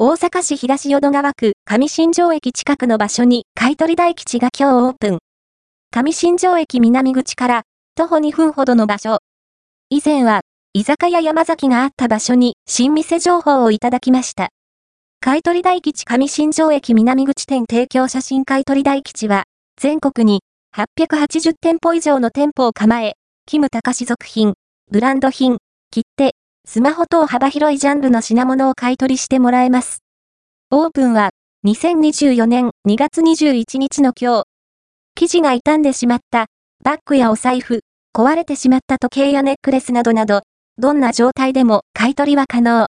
大阪市東淀川区上新庄駅近くの場所に買取大吉が今日オープン。上新庄駅南口から徒歩2分ほどの場所。以前は居酒屋山崎があった場所に新店情報をいただきました。買取大吉上新庄駅南口店提供写真買取大吉は全国に880店舗以上の店舗を構え、キム高氏属品、ブランド品、切手、スマホ等幅広いジャンルの品物を買い取りしてもらえます。オープンは2024年2月21日の今日。生地が傷んでしまったバッグやお財布、壊れてしまった時計やネックレスなどなど、どんな状態でも買い取りは可能。